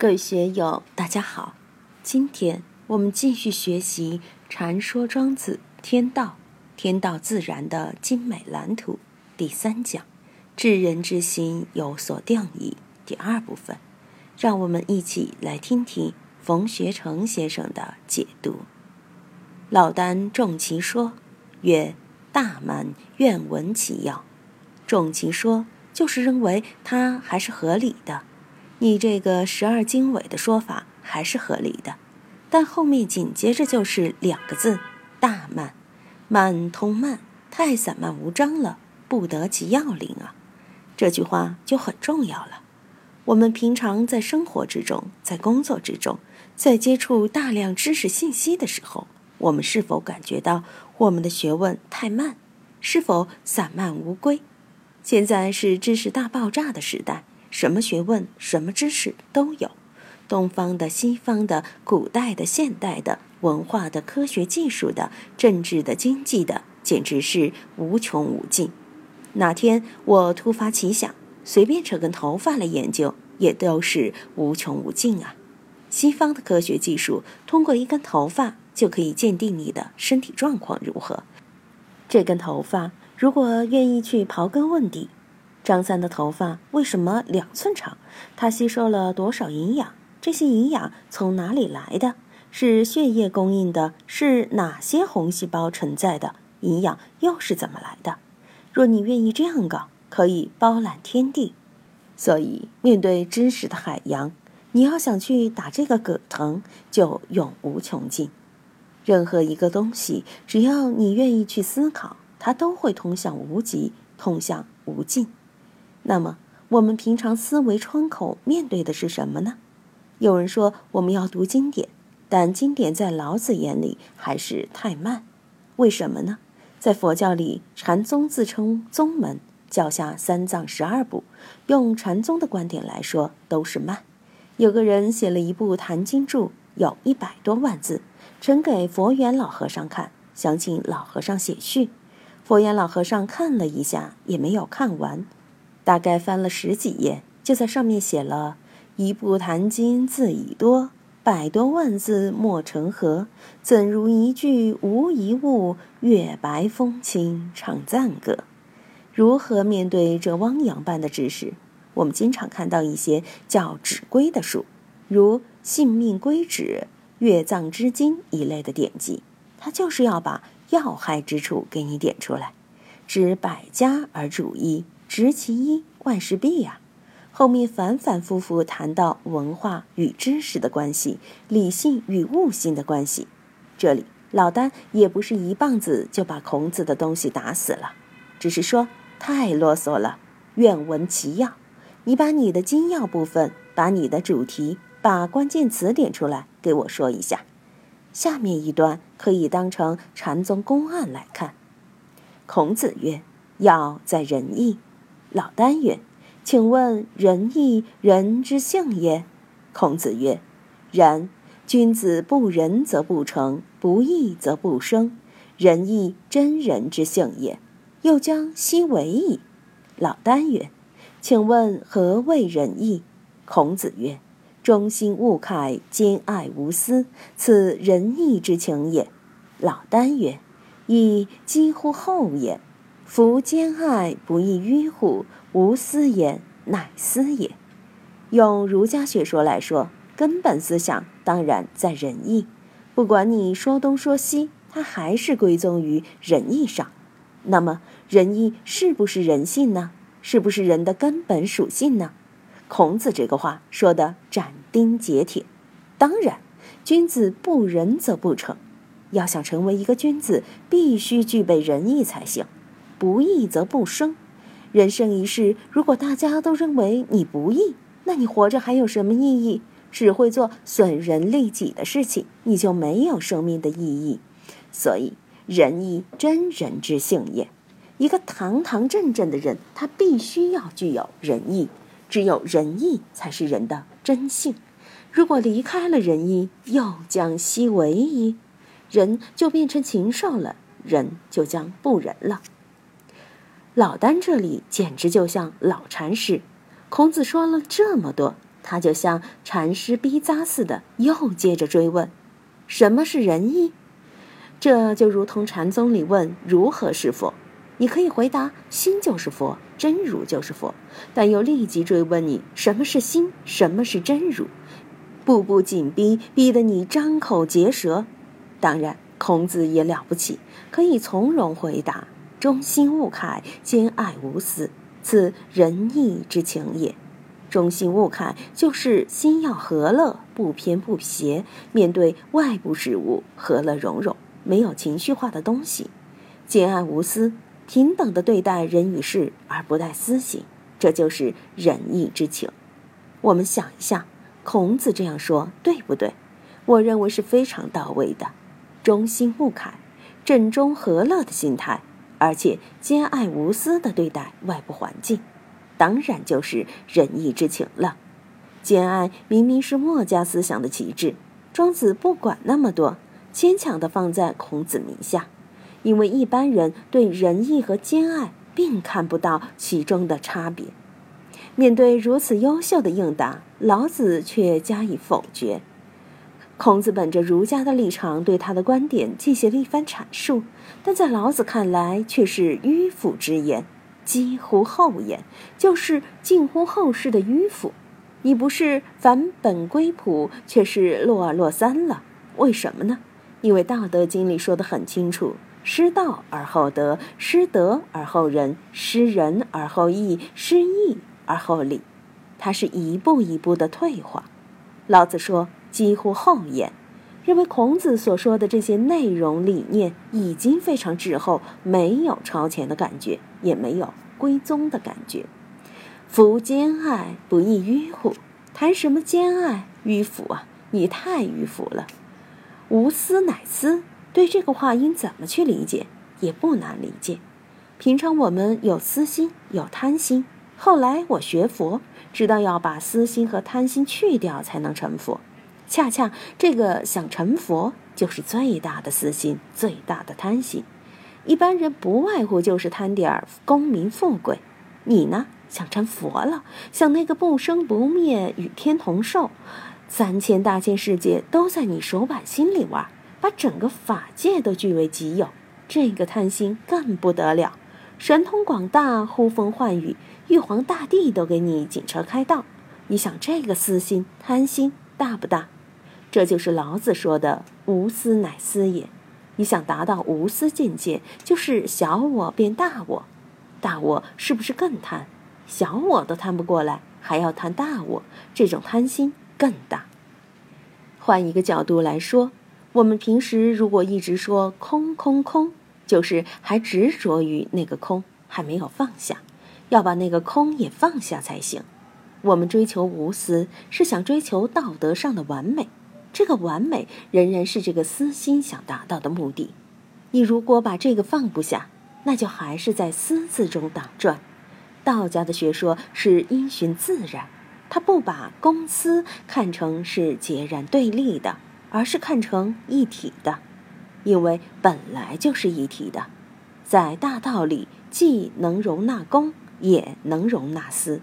各位学友，大家好！今天我们继续学习《禅说庄子天道天道自然的精美蓝图》第三讲“治人之心有所定矣”第二部分，让我们一起来听听冯学成先生的解读。老聃重其说，曰：“大满愿闻其要。”重其说，就是认为他还是合理的。你这个十二经纬的说法还是合理的，但后面紧接着就是两个字“大慢”，慢通慢，太散漫无章了，不得其要领啊！这句话就很重要了。我们平常在生活之中，在工作之中，在接触大量知识信息的时候，我们是否感觉到我们的学问太慢？是否散漫无归？现在是知识大爆炸的时代。什么学问、什么知识都有，东方的、西方的、古代的、现代的、文化的、科学技术的、政治的、经济的，简直是无穷无尽。哪天我突发奇想，随便扯根头发来研究，也都是无穷无尽啊！西方的科学技术，通过一根头发就可以鉴定你的身体状况如何。这根头发，如果愿意去刨根问底。张三的头发为什么两寸长？他吸收了多少营养？这些营养从哪里来的？是血液供应的？是哪些红细胞存在的？营养又是怎么来的？若你愿意这样搞，可以包揽天地。所以，面对知识的海洋，你要想去打这个葛藤，就永无穷尽。任何一个东西，只要你愿意去思考，它都会通向无极，通向无尽。那么，我们平常思维窗口面对的是什么呢？有人说我们要读经典，但经典在老子眼里还是太慢。为什么呢？在佛教里，禅宗自称宗门，教下三藏十二部，用禅宗的观点来说，都是慢。有个人写了一部《坛经注》，有一百多万字，呈给佛缘老和尚看，想请老和尚写序。佛缘老和尚看了一下，也没有看完。大概翻了十几页，就在上面写了一部《坛经》，字已多，百多万字莫成河，怎如一句无一物？月白风清唱赞歌。如何面对这汪洋般的知识？我们经常看到一些叫指规的书，如《性命归旨》《月藏之经》一类的典籍，它就是要把要害之处给你点出来，知百家而主一。执其一，万事毕呀。后面反反复复谈到文化与知识的关系，理性与悟性的关系。这里老丹也不是一棒子就把孔子的东西打死了，只是说太啰嗦了，愿闻其要。你把你的精要部分，把你的主题，把关键词点出来给我说一下。下面一段可以当成禅宗公案来看。孔子曰：“要在仁义。”老聃曰：“请问仁义人之性也？”孔子曰：“然。君子不仁则不成，不义则不生。仁义真人之性也，又将奚为矣？”老聃曰：“请问何谓仁义？”孔子曰：“忠心勿慨，兼爱无私，此仁义之情也。”老聃曰：“义几乎厚也。”夫兼爱不亦迂乎？无私也，乃私也。用儒家学说来说，根本思想当然在仁义。不管你说东说西，它还是归宗于仁义上。那么，仁义是不是人性呢？是不是人的根本属性呢？孔子这个话说的斩钉截铁。当然，君子不仁则不成。要想成为一个君子，必须具备仁义才行。不义则不生。人生一世，如果大家都认为你不义，那你活着还有什么意义？只会做损人利己的事情，你就没有生命的意义。所以，仁义真人之性也。一个堂堂正正的人，他必须要具有仁义。只有仁义才是人的真性。如果离开了仁义，又将奚为矣？人就变成禽兽了，人就将不仁了。老聃这里简直就像老禅师。孔子说了这么多，他就像禅师逼扎似的，又接着追问：“什么是仁义？”这就如同禅宗里问如何是佛，你可以回答心就是佛，真如就是佛，但又立即追问你什么是心，什么是真如，步步紧逼，逼得你张口结舌。当然，孔子也了不起，可以从容回答：忠心勿慨，兼爱无私，此仁义之情也。忠心勿慨，就是心要和乐，不偏不斜，面对外部事物和乐融融，没有情绪化的东西，兼爱无私，平等的对待人与事而不带私心，这就是仁义之情。我们想一下，孔子这样说对不对？我认为是非常到位的。忠心勿慨，正中和乐的心态，而且兼爱无私的对待外部环境。当然就是仁义之情了。兼爱明明是墨家思想的旗帜，庄子不管那么多，牵强的放在孔子名下，因为一般人对仁义和兼爱并看不到其中的差别。面对如此优秀的应答，老子却加以否决。孔子本着儒家的立场对他的观点进行了一番阐述，但在老子看来却是迂腐之言。几乎后言，就是近乎后世的迂腐。你不是返本归朴，却是落二落三了。为什么呢？因为《道德经》里说的很清楚：失道而后德，失德而后仁，失仁而后义，失义而后礼。它是一步一步的退化。老子说几乎后言，认为孔子所说的这些内容理念已经非常滞后，没有超前的感觉，也没有。归宗的感觉，夫兼爱不亦迂乎？谈什么兼爱迂腐啊？你太迂腐了。无私乃私，对这个话应怎么去理解？也不难理解。平常我们有私心，有贪心。后来我学佛，知道要把私心和贪心去掉才能成佛。恰恰这个想成佛，就是最大的私心，最大的贪心。一般人不外乎就是贪点儿功名富贵，你呢想成佛了，想那个不生不灭、与天同寿，三千大千世界都在你手板心里玩，把整个法界都据为己有，这个贪心更不得了，神通广大，呼风唤雨，玉皇大帝都给你警车开道，你想这个私心贪心大不大？这就是老子说的“无私乃私也”。你想达到无私境界，就是小我变大我，大我是不是更贪？小我都贪不过来，还要贪大我，这种贪心更大。换一个角度来说，我们平时如果一直说空空空，就是还执着于那个空，还没有放下，要把那个空也放下才行。我们追求无私，是想追求道德上的完美。这个完美仍然是这个私心想达到的目的。你如果把这个放不下，那就还是在私字中打转。道家的学说是因循自然，他不把公私看成是截然对立的，而是看成一体的，因为本来就是一体的。在大道里，既能容纳公，也能容纳私。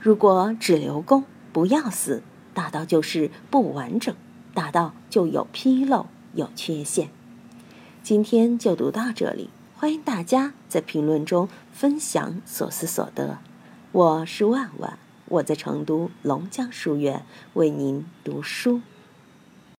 如果只留公，不要私，大道就是不完整。达到就有纰漏，有缺陷。今天就读到这里，欢迎大家在评论中分享所思所得。我是万万，我在成都龙江书院为您读书。